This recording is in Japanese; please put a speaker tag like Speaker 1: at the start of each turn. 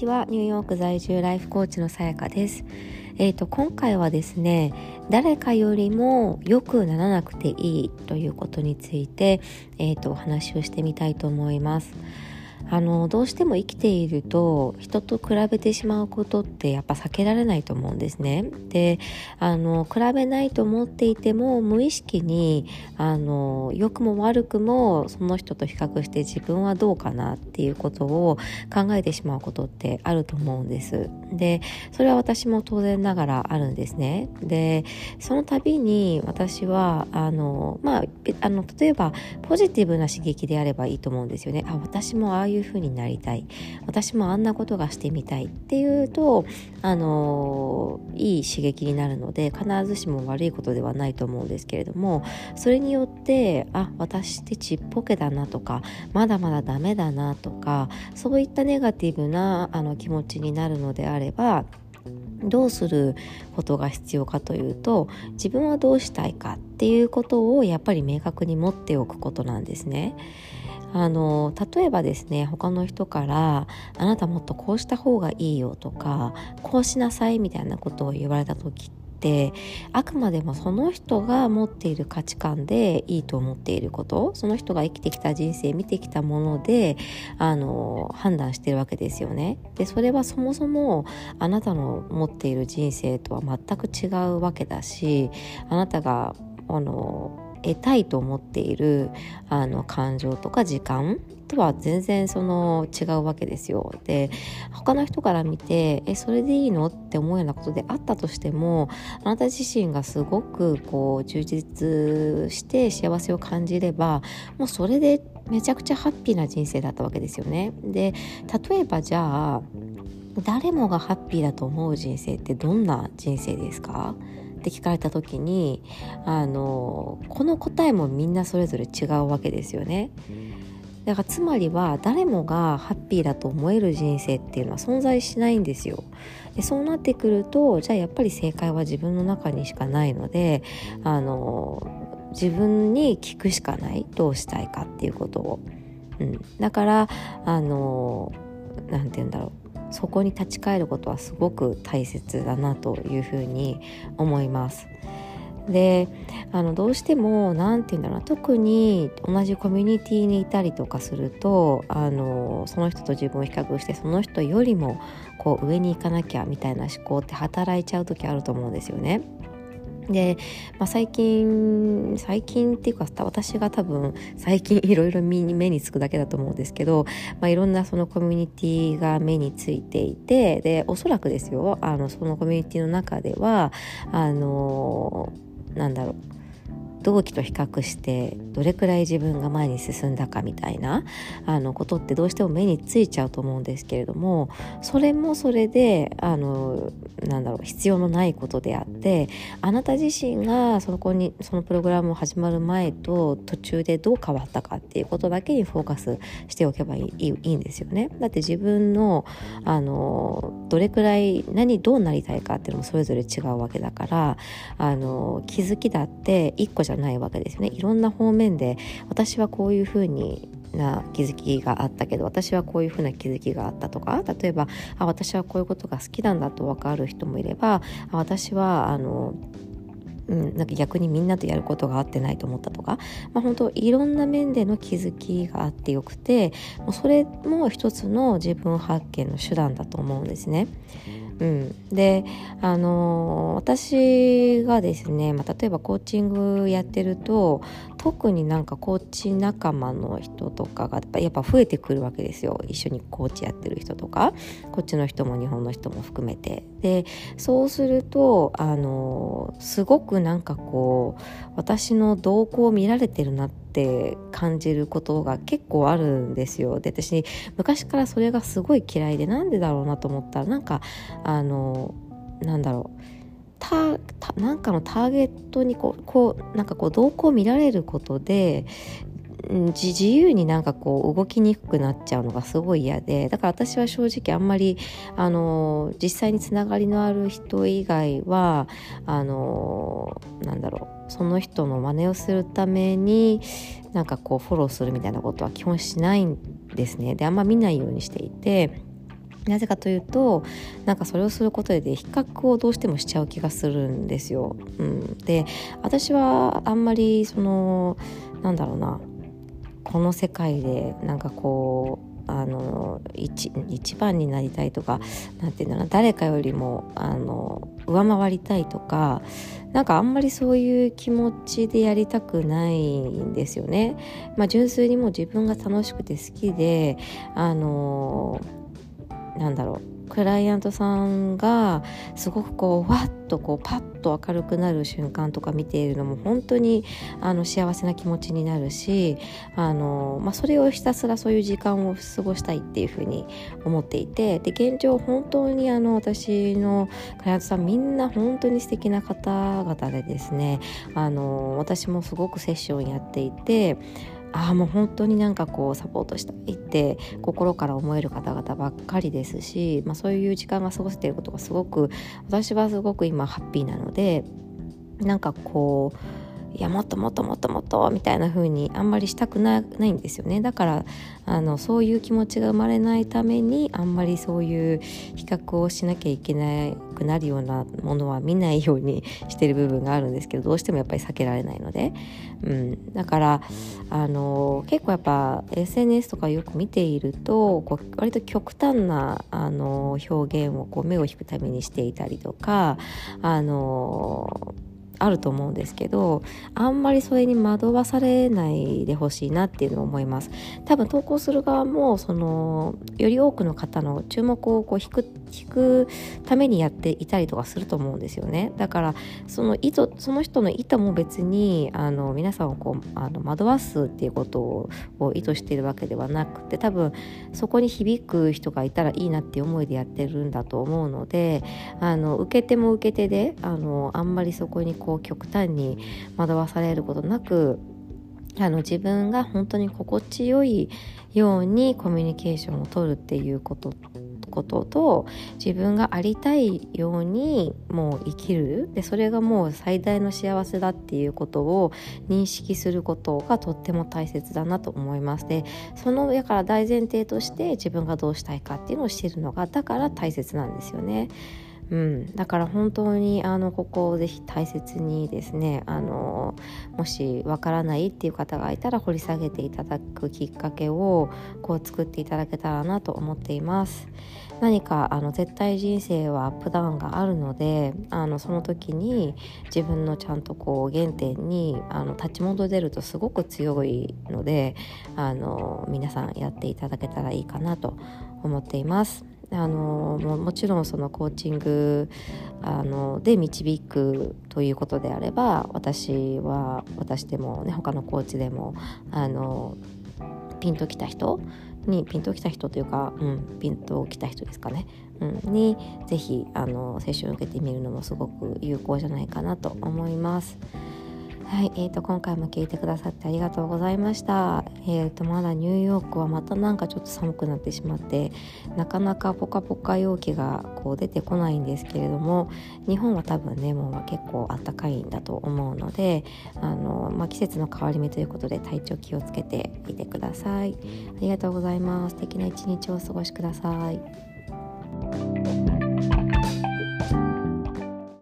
Speaker 1: ちはニューヨーク在住ライフコーチのさやかですえーと、今回はですね誰かよりも良くならなくていいということについて、えーとお話をしてみたいと思います。あのどうしても生きていると人と比べてしまうことってやっぱ避けられないと思うんですね。であの比べないと思っていても無意識にあの良くも悪くもその人と比較して自分はどうかなっていうことを考えてしまうことってあると思うんです。でそれは私も当然ながらあるんですね。でその度に私はあのまああの例えばポジティブな刺激であればいいと思うんですよね。あ私もああいう風になりたい私もあんなことがしてみたいっていうとあのいい刺激になるので必ずしも悪いことではないと思うんですけれどもそれによってあ私ってちっぽけだなとかまだまだダメだなとかそういったネガティブなあの気持ちになるのであればどうすることが必要かというと自分はどうしたいかっていうことをやっぱり明確に持っておくことなんですね。あの例えばですね他の人から「あなたもっとこうした方がいいよ」とか「こうしなさい」みたいなことを言われた時ってあくまでもその人が持っている価値観でいいと思っていることその人が生きてきた人生見てきたものであの判断してるわけですよね。でそれはそもそもあなたの持っている人生とは全く違うわけだしあなたがあの得たいと思っているあの感情とか時間とは全然その違うわけですよ。で他の人から見てえそれでいいのって思うようなことであったとしてもあなた自身がすごくこう充実して幸せを感じればもうそれでめちゃくちゃハッピーな人生だったわけですよね。で例えばじゃあ誰もがハッピーだと思う人生ってどんな人生ですか？って聞かれた時にあのこの答えもみんなそれぞれ違うわけですよね。だからつまりは誰もがハッピーだと思える人生っていうのは存在しないんですよ。でそうなってくるとじゃあやっぱり正解は自分の中にしかないのであの自分に聞くしかないどうしたいかっていうことを。うん、だからあの何て言うんだろうそこに立ち返ることはすごく大切だなというふうに思います。であのどうしても何て言うんだろうな特に同じコミュニティにいたりとかするとあのその人と自分を比較してその人よりもこう上に行かなきゃみたいな思考って働いちゃう時あると思うんですよね。で、まあ、最近最近っていうか私が多分最近 いろいろ目につくだけだと思うんですけど、まあ、いろんなそのコミュニティが目についていてでおそらくですよ。あのそのコミュニティの中ではあのなんだろう。同期と比較してどれくらい自分が前に進んだかみたいなあのことってどうしても目についちゃうと思うんですけれどもそれもそれであのなんだろう必要のないことであってあなた自身がその子にそのプログラムを始まる前と途中でどう変わったかっていうことだけにフォーカスしておけばいいいいんですよね。だって自分のあのどれくらい何どうなりたいかっていうのもそれぞれ違うわけだからあの気づきだって一個じゃじゃないわけですよね。いろんな方面で私はこういうふうにな気づきがあったけど私はこういうふうな気づきがあったとか例えばあ私はこういうことが好きなんだと分かる人もいればあ私はあのうん、なんか逆にみんなとやることが合ってないと思ったとか、まあ、本当いろんな面での気づきがあってよくてもうそれも一つの自分発見の手段だと思うんですね。うん、であの私がですね、まあ、例えばコーチングやってると特になんかコーチ仲間の人とかがやっぱ増えてくるわけですよ。一緒にコーチやってる人とかこっちの人も日本の人も含めて。でそうするとあのすごくなんかこう私の動向を見られてるなってって感じることが結構あるんですよ。で私昔からそれがすごい嫌いでなんでだろうなと思ったらなんかあのなんだろう。たなんかのターゲットにこうこうなんかこう動向を見られることで自由になんかこう動きにくくなっちゃうのがすごい嫌でだから私は正直あんまりあの実際につながりのある人以外はあのなんだろう。その人の真似をするためになんかこうフォローするみたいなことは基本しないんですねであんま見ないようにしていて。なぜかというとなんかそれをすることで比較をどうしてもしちゃう気がするんですよ。うん、で私はあんまりそのなんだろうなこの世界でなんかこうあの一一番になりたいとか何て言うんだろう誰かよりもあの上回りたいとかなんかあんまりそういう気持ちでやりたくないんですよね。まあ、純粋にも自分が楽しくて好きであのなんだろうクライアントさんがすごくこうわっとこうパッと明るくなる瞬間とか見ているのも本当にあの幸せな気持ちになるしあの、まあ、それをひたすらそういう時間を過ごしたいっていうふうに思っていてで現状本当にあの私のクライアントさんみんな本当に素敵な方々でですねあの私もすごくセッションやっていてああもう本当になんかこうサポートしたいって心から思える方々ばっかりですし、まあ、そういう時間が過ごせていることがすごく私はすごく今ハッピーなのでなんかこういやもっともっともっともっとみたいな風にあんまりしたくないんですよね。だからあのそういう気持ちが生まれないためにあんまりそういう比較をしなきゃいけなくなるようなものは見ないようにしてる部分があるんですけどどうしてもやっぱり避けられないので、うん、だからあの結構やっぱ SNS とかよく見ているとこう割と極端なあの表現をこう目を引くためにしていたりとかあのあると思うんですけどあんまりそれに惑わされないでほしいなっていうのを思います。多分投稿する側もそのより多くの方の注目をこう引く引くためにやっていたりとかすると思うんですよね。だからその意図その人の意図も別にあの皆さんをこうあの惑わすっていうことを意図しているわけではなくて多分そこに響く人がいたらいいなっていう思いでやってるんだと思うのであの受け手も受け手であのあんまりそこにこう極端に惑わされることなくあの自分が本当に心地よいようにコミュニケーションをとるっていうことことと自分がありたいようにもう生きるでそれがもう最大の幸せだっていうことを認識することがとっても大切だなと思いますでその上から大前提として自分がどうしたいかっていうのを知るのがだから大切なんですよね。うん、だから本当にあのここをぜひ大切にですねあのもしわからないっていう方がいたら掘り下げていただくきっかけをこう作っていただけたらなと思っています。何かあの絶対人生はアップダウンがあるのであのその時に自分のちゃんとこう原点にあの立ち戻れるとすごく強いのであの皆さんやっていただけたらいいかなと思っています。あのももちろんそのコーチングあので導くということであれば私は私でもね他のコーチでもあのピンときた人にピンときた人というか、うん、ピンときた人ですかね、うん、にぜひあの接種を受けてみるのもすごく有効じゃないかなと思います。はい、えーと、今回も聞いてくださってありがとうございました。えーと、まだニューヨークはまたなんかちょっと寒くなってしまってなかなかポカポカ陽気がこう出てこないんですけれども日本は多分ねもう結構あったかいんだと思うのであの、まあ、季節の変わり目ということで体調気をつけていてください。ありがとうございます。素敵な一日をお過ごしください。